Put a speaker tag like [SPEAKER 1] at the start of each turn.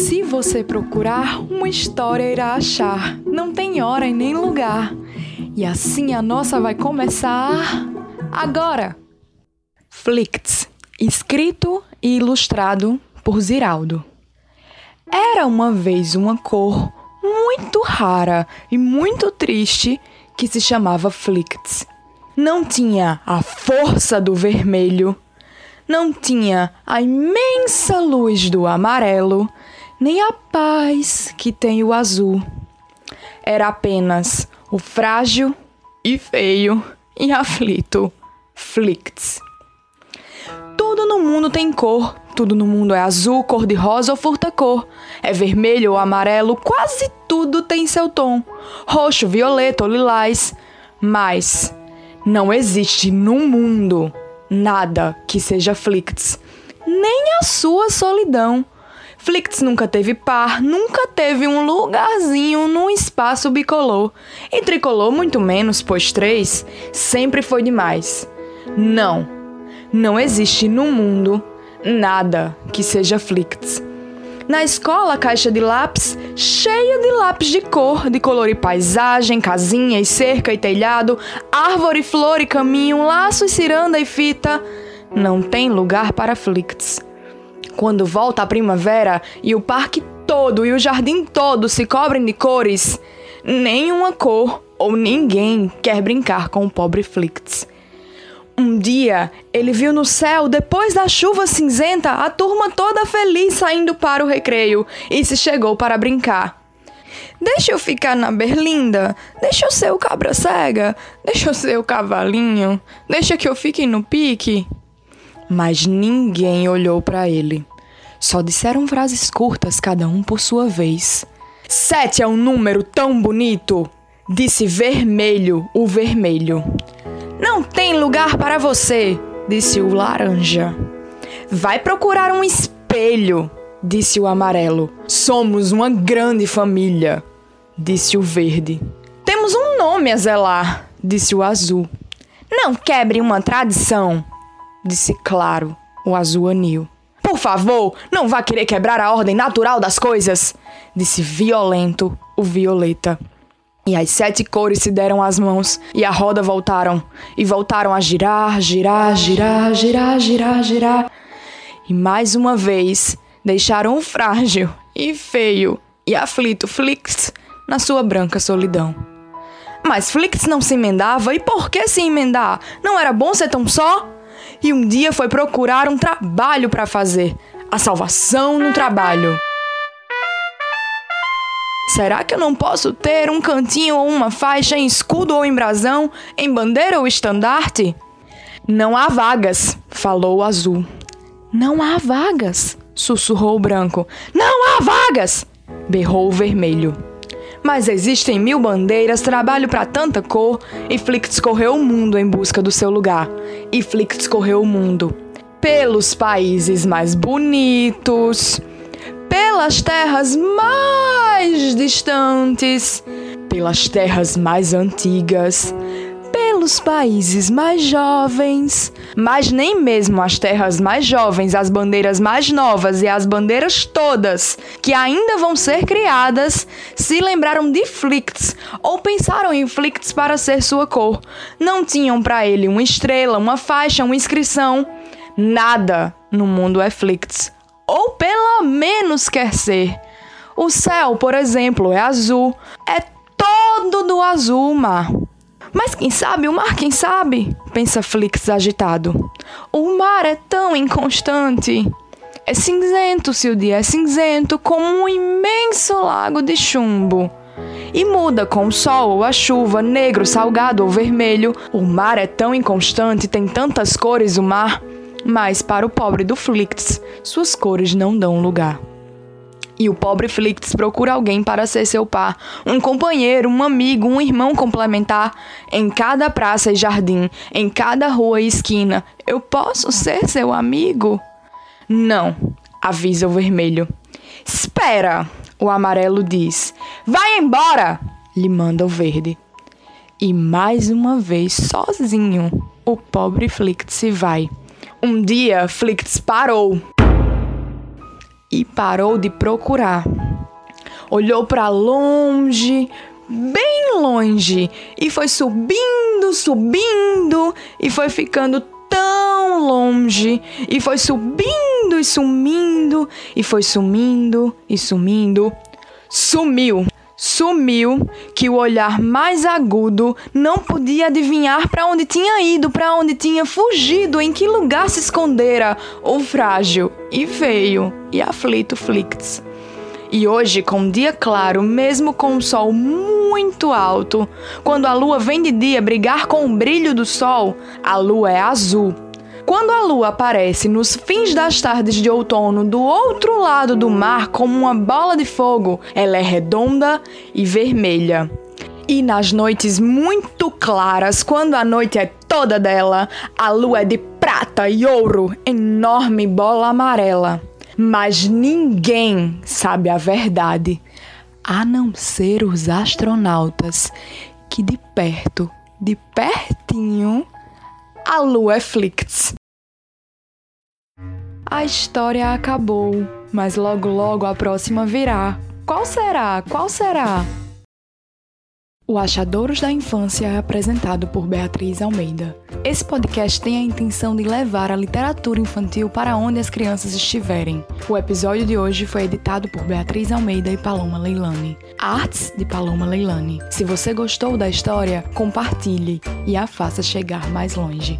[SPEAKER 1] Se você procurar, uma história irá achar. Não tem hora e nem lugar. E assim a nossa vai começar agora. Flicts, escrito e ilustrado por Ziraldo. Era uma vez uma cor muito rara e muito triste que se chamava Flicts. Não tinha a força do vermelho, não tinha a imensa luz do amarelo, nem a paz que tem o azul. Era apenas o frágil e feio e aflito Flicts. Tudo no mundo tem cor, tudo no mundo é azul, cor-de-rosa ou furta-cor. É vermelho ou amarelo, quase tudo tem seu tom. Roxo, violeta ou lilás. Mas não existe no mundo nada que seja Flicts, nem a sua solidão. Flicts nunca teve par, nunca teve um lugarzinho num espaço bicolor. E tricolor muito menos, pois três sempre foi demais. Não, não existe no mundo nada que seja Flicts. Na escola, caixa de lápis cheia de lápis de cor, de color e paisagem, casinha e cerca e telhado, árvore, flor e caminho, laço e ciranda e fita. Não tem lugar para Flicts. Quando volta a primavera e o parque todo e o jardim todo se cobrem de cores, nenhuma cor ou ninguém quer brincar com o pobre Flicts. Um dia, ele viu no céu, depois da chuva cinzenta, a turma toda feliz saindo para o recreio e se chegou para brincar. Deixa eu ficar na berlinda, deixa eu ser o cabra cega, deixa eu ser o cavalinho, deixa que eu fique no pique. Mas ninguém olhou para ele. Só disseram frases curtas, cada um por sua vez. Sete é um número tão bonito, disse vermelho o vermelho. Não tem lugar para você, disse o laranja. Vai procurar um espelho, disse o amarelo. Somos uma grande família, disse o verde. Temos um nome a zelar, disse o azul. Não quebre uma tradição, disse claro, o azul anil. Por favor, não vá querer quebrar a ordem natural das coisas, disse violento o violeta. E as sete cores se deram as mãos e a roda voltaram. E voltaram a girar, girar, girar, girar, girar, girar. E mais uma vez deixaram o frágil e feio e aflito Flix na sua branca solidão. Mas Flix não se emendava, e por que se emendar? Não era bom ser tão só? E um dia foi procurar um trabalho para fazer a salvação no trabalho. Será que eu não posso ter um cantinho ou uma faixa em escudo ou em brasão, em bandeira ou estandarte? Não há vagas, falou o azul. Não há vagas, sussurrou o branco. Não há vagas, berrou o vermelho. Mas existem mil bandeiras, trabalho para tanta cor, e Flix correu o mundo em busca do seu lugar. E Flix correu o mundo pelos países mais bonitos, pelas terras mais distantes, pelas terras mais antigas, pelos países mais jovens, mas nem mesmo as terras mais jovens, as bandeiras mais novas e as bandeiras todas que ainda vão ser criadas se lembraram de Flicts ou pensaram em Flicts para ser sua cor. Não tinham para ele uma estrela, uma faixa, uma inscrição. Nada no mundo é Flicts ou pelo menos quer ser. O céu, por exemplo, é azul, é todo do azul o mar. Mas quem sabe, o mar, quem sabe? Pensa Flix agitado. O mar é tão inconstante. É cinzento se o dia é cinzento, como um imenso lago de chumbo. E muda com o sol ou a chuva, negro, salgado ou vermelho. O mar é tão inconstante, tem tantas cores o mar mas para o pobre do Flicts, suas cores não dão lugar. E o pobre Flicts procura alguém para ser seu par, um companheiro, um amigo, um irmão complementar. Em cada praça e jardim, em cada rua e esquina, eu posso ser seu amigo? Não, avisa o vermelho. Espera, o amarelo diz. Vai embora, lhe manda o verde. E mais uma vez, sozinho, o pobre Flict se vai. Um dia, Flicts parou. E parou de procurar. Olhou para longe, bem longe, e foi subindo, subindo, e foi ficando tão longe, e foi subindo e sumindo, e foi sumindo e sumindo. Sumiu! Sumiu que o olhar mais agudo não podia adivinhar para onde tinha ido, para onde tinha fugido, em que lugar se escondera o frágil e feio e aflito Flicts. E hoje, com um dia claro, mesmo com o sol muito alto, quando a lua vem de dia brigar com o brilho do sol, a lua é azul. Quando a lua aparece nos fins das tardes de outono do outro lado do mar como uma bola de fogo, ela é redonda e vermelha. E nas noites muito claras, quando a noite é toda dela, a lua é de prata e ouro, enorme bola amarela. Mas ninguém sabe a verdade, a não ser os astronautas, que de perto, de pertinho, a lua é Flicts. A história acabou, mas logo logo a próxima virá. Qual será? Qual será? O Achadouros da Infância é apresentado por Beatriz Almeida. Esse podcast tem a intenção de levar a literatura infantil para onde as crianças estiverem. O episódio de hoje foi editado por Beatriz Almeida e Paloma Leilani. Artes de Paloma Leilani. Se você gostou da história, compartilhe e a faça chegar mais longe.